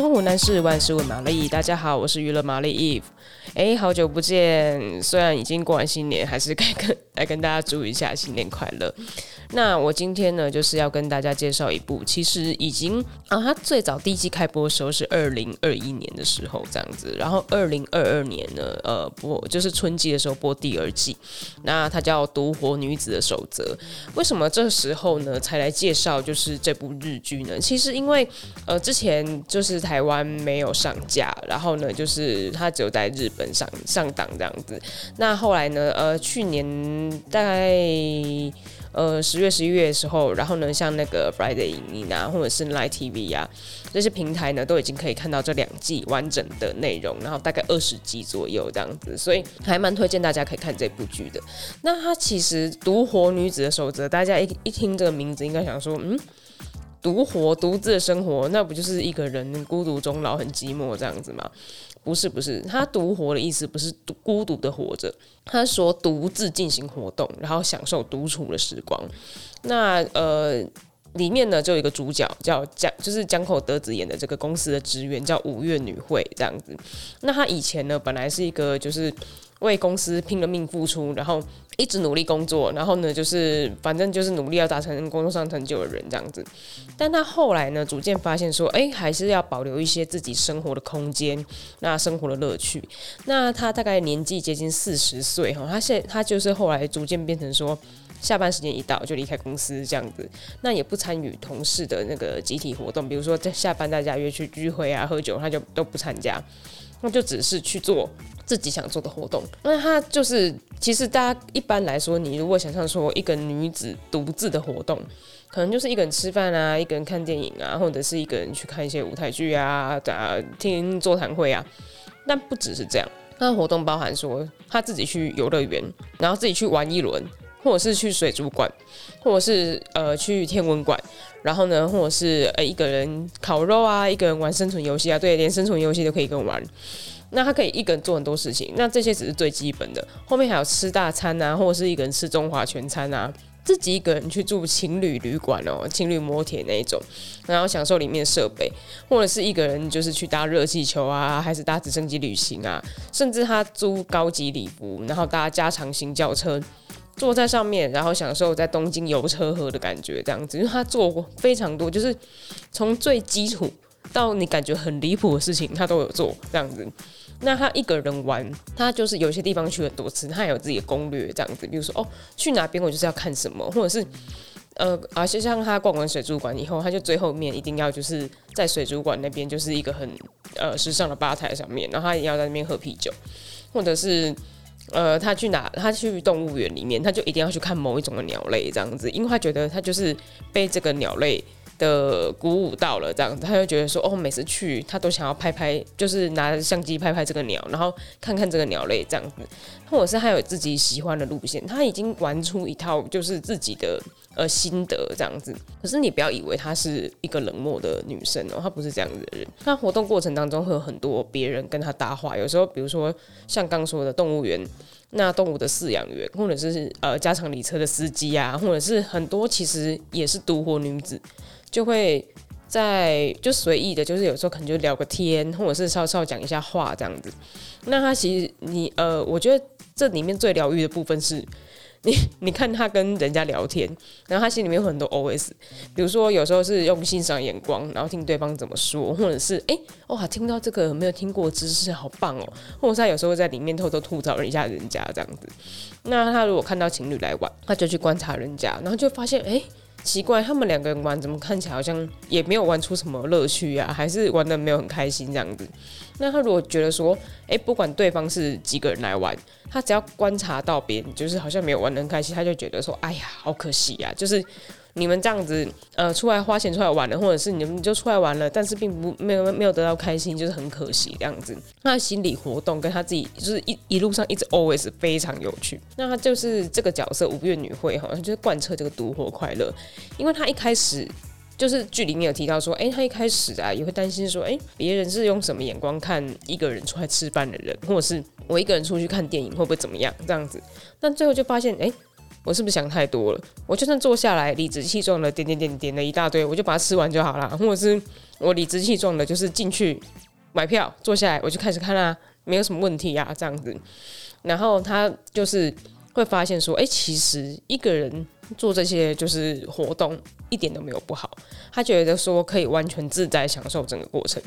生活难事，万事问玛丽。大家好，我是娱乐玛丽 Eve。哎，好久不见，虽然已经过完新年，还是该跟来跟大家祝一下新年快乐。那我今天呢，就是要跟大家介绍一部，其实已经啊，它最早第一季开播的时候是二零二一年的时候这样子，然后二零二二年呢，呃，播就是春季的时候播第二季。那它叫《独活女子的守则》。为什么这时候呢才来介绍就是这部日剧呢？其实因为呃之前就是台湾没有上架，然后呢就是它只有在日本本上上档这样子。那后来呢，呃，去年大概。呃，十月、十一月的时候，然后呢，像那个 Friday 影音啊，或者是 Line TV 啊，这些平台呢，都已经可以看到这两季完整的内容，然后大概二十集左右这样子，所以还蛮推荐大家可以看这部剧的。那它其实独活女子的守则，大家一一听这个名字，应该想说，嗯，独活独自的生活，那不就是一个人孤独终老，很寂寞这样子吗？不是不是，他独活的意思不是独孤独的活着，他说独自进行活动，然后享受独处的时光。那呃，里面呢就有一个主角叫江，就是江口德子演的这个公司的职员叫五月女会这样子。那他以前呢本来是一个就是。为公司拼了命付出，然后一直努力工作，然后呢，就是反正就是努力要达成工作上成就的人这样子。但他后来呢，逐渐发现说，哎，还是要保留一些自己生活的空间，那生活的乐趣。那他大概年纪接近四十岁哈，他现他就是后来逐渐变成说，下班时间一到就离开公司这样子，那也不参与同事的那个集体活动，比如说在下班大家约去聚会啊、喝酒，他就都不参加。那就只是去做自己想做的活动。那他就是，其实大家一般来说，你如果想象说一个女子独自的活动，可能就是一个人吃饭啊，一个人看电影啊，或者是一个人去看一些舞台剧啊，啊，听座谈会啊。但不只是这样，他活动包含说他自己去游乐园，然后自己去玩一轮，或者是去水族馆，或者是呃去天文馆。然后呢，或者是呃一个人烤肉啊，一个人玩生存游戏啊，对，连生存游戏都可以跟我玩。那他可以一个人做很多事情，那这些只是最基本的。后面还有吃大餐啊，或者是一个人吃中华全餐啊，自己一个人去住情侣旅馆哦，情侣摩铁那一种，然后享受里面设备，或者是一个人就是去搭热气球啊，还是搭直升机旅行啊，甚至他租高级礼服，然后搭加长型轿车。坐在上面，然后享受在东京游车河的感觉，这样子，因为他做过非常多，就是从最基础到你感觉很离谱的事情，他都有做这样子。那他一个人玩，他就是有些地方去很多次，他也有自己的攻略这样子，比如说哦，去哪边我就是要看什么，或者是呃，而且像他逛完水族馆以后，他就最后面一定要就是在水族馆那边就是一个很呃时尚的吧台上面，然后他也要在那边喝啤酒，或者是。呃，他去哪？他去动物园里面，他就一定要去看某一种的鸟类，这样子，因为他觉得他就是被这个鸟类的鼓舞到了，这样子，他就觉得说，哦，每次去他都想要拍拍，就是拿着相机拍拍这个鸟，然后看看这个鸟类这样子，或者是他有自己喜欢的路线，他已经玩出一套就是自己的呃心得这样子。可是你不要以为她是一个冷漠的女生哦，她不是这样子的人。他活动过程当中会有很多别人跟她搭话，有时候比如说像刚说的动物园。那动物的饲养员，或者是呃加长里车的司机啊，或者是很多其实也是独活女子，就会在就随意的，就是有时候可能就聊个天，或者是稍稍讲一下话这样子。那他其实你呃，我觉得这里面最疗愈的部分是。你 你看他跟人家聊天，然后他心里面有很多 OS，比如说有时候是用欣赏眼光，然后听对方怎么说，或者是哎、哇听到这个没有听过知识，好棒哦，或者是他有时候在里面偷偷吐槽一下人家这样子。那他如果看到情侣来玩，他就去观察人家，然后就发现哎。奇怪，他们两个人玩怎么看起来好像也没有玩出什么乐趣呀？还是玩的没有很开心这样子？那他如果觉得说，哎，不管对方是几个人来玩，他只要观察到别人就是好像没有玩的很开心，他就觉得说，哎呀，好可惜呀，就是。你们这样子，呃，出来花钱出来玩了，或者是你们就出来玩了，但是并不没有没有得到开心，就是很可惜这样子。他的心理活动跟他自己就是一一路上一直 always 非常有趣。那他就是这个角色五月女会哈，他就是贯彻这个独活快乐。因为他一开始就是剧里面有提到说，哎、他一开始啊也会担心说，哎、别人是用什么眼光看一个人出来吃饭的人，或者是我一个人出去看电影会不会怎么样这样子。但最后就发现，哎、我是不是想太多了？我就算坐下来理直气壮的点点点点了一大堆，我就把它吃完就好了。或者是我理直气壮的，就是进去买票坐下来，我就开始看啊，没有什么问题呀，这样子。然后他就是会发现说，哎，其实一个人做这些就是活动一点都没有不好。他觉得说可以完全自在享受整个过程。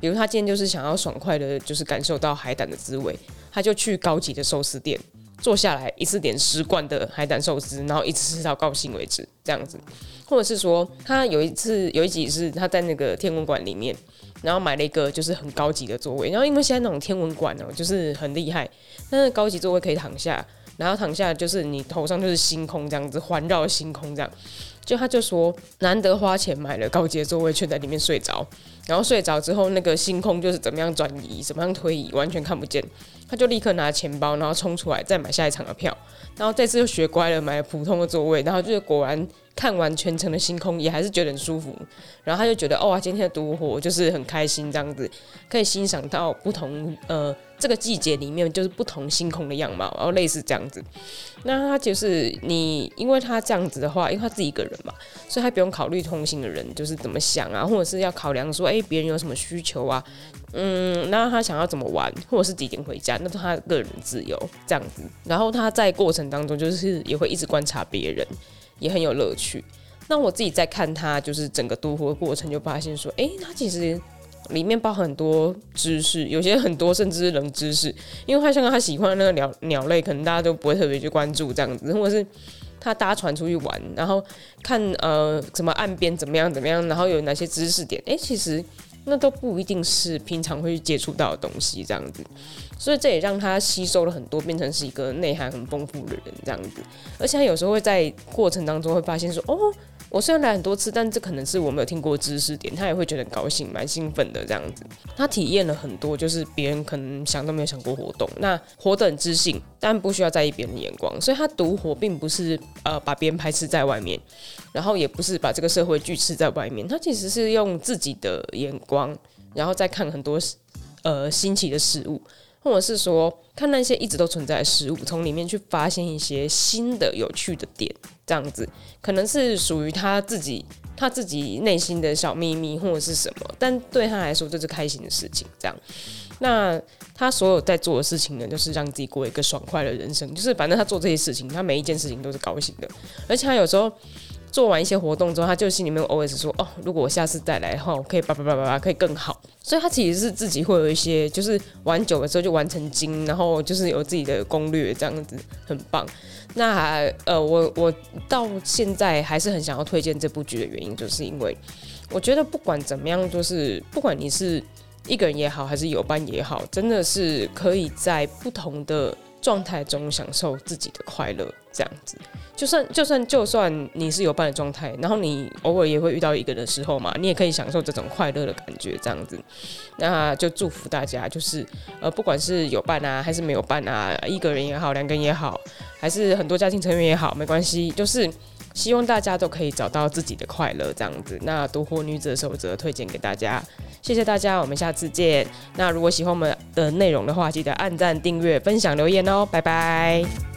比如他今天就是想要爽快的，就是感受到海胆的滋味，他就去高级的寿司店。坐下来一次点十罐的海胆寿司，然后一直吃到高兴为止，这样子，或者是说他有一次有一集是他在那个天文馆里面，然后买了一个就是很高级的座位，然后因为现在那种天文馆哦，就是很厉害，但是高级座位可以躺下，然后躺下就是你头上就是星空这样子环绕星空这样，就他就说难得花钱买了高级座位，却在里面睡着，然后睡着之后那个星空就是怎么样转移，怎么样推移，完全看不见。他就立刻拿钱包，然后冲出来再买下一场的票，然后这次又学乖了，买了普通的座位，然后就是果然看完全程的星空也还是觉得很舒服，然后他就觉得哦，今天的独活就是很开心，这样子可以欣赏到不同呃。这个季节里面就是不同星空的样貌，然后类似这样子。那他就是你，因为他这样子的话，因为他自己一个人嘛，所以他不用考虑同行的人就是怎么想啊，或者是要考量说，哎，别人有什么需求啊，嗯，那他想要怎么玩，或者是几点回家，那是他个人自由这样子。然后他在过程当中就是也会一直观察别人，也很有乐趣。那我自己在看他就是整个独活的过程，就发现说，哎，他其实。里面包很多知识，有些很多甚至是冷知识，因为他像他喜欢那个鸟鸟类，可能大家都不会特别去关注这样子，或者是他搭船出去玩，然后看呃什么岸边怎么样怎么样，然后有哪些知识点，诶，其实那都不一定是平常会去接触到的东西这样子，所以这也让他吸收了很多，变成是一个内涵很丰富的人这样子，而且他有时候会在过程当中会发现说，哦。我虽然来很多次，但这可能是我没有听过知识点，他也会觉得很高兴，蛮兴奋的这样子。他体验了很多，就是别人可能想都没有想过活动，那活得很自信，但不需要在意别人的眼光。所以他独活并不是呃把别人排斥在外面，然后也不是把这个社会拒斥在外面，他其实是用自己的眼光，然后再看很多呃新奇的事物。或者是说，看那些一直都存在的事物，从里面去发现一些新的有趣的点，这样子可能是属于他自己他自己内心的小秘密或者是什么，但对他来说这是开心的事情。这样，那他所有在做的事情呢，就是让自己过一个爽快的人生，就是反正他做这些事情，他每一件事情都是高兴的，而且他有时候。做完一些活动之后，他就心里面 always 说：“哦，如果我下次再来的话，我可以叭叭叭叭叭，可以更好。”所以他其实是自己会有一些，就是玩久了之后就玩成精，然后就是有自己的攻略，这样子很棒。那呃，我我到现在还是很想要推荐这部剧的原因，就是因为我觉得不管怎么样，就是不管你是一个人也好，还是有伴也好，真的是可以在不同的状态中享受自己的快乐，这样子。就算就算就算你是有伴的状态，然后你偶尔也会遇到一个的时候嘛，你也可以享受这种快乐的感觉，这样子。那就祝福大家，就是呃，不管是有伴啊，还是没有伴啊，一个人也好，两个人也好，还是很多家庭成员也好，没关系，就是希望大家都可以找到自己的快乐，这样子。那独活女子的守则推荐给大家，谢谢大家，我们下次见。那如果喜欢我们的内容的话，记得按赞、订阅、分享、留言哦，拜拜。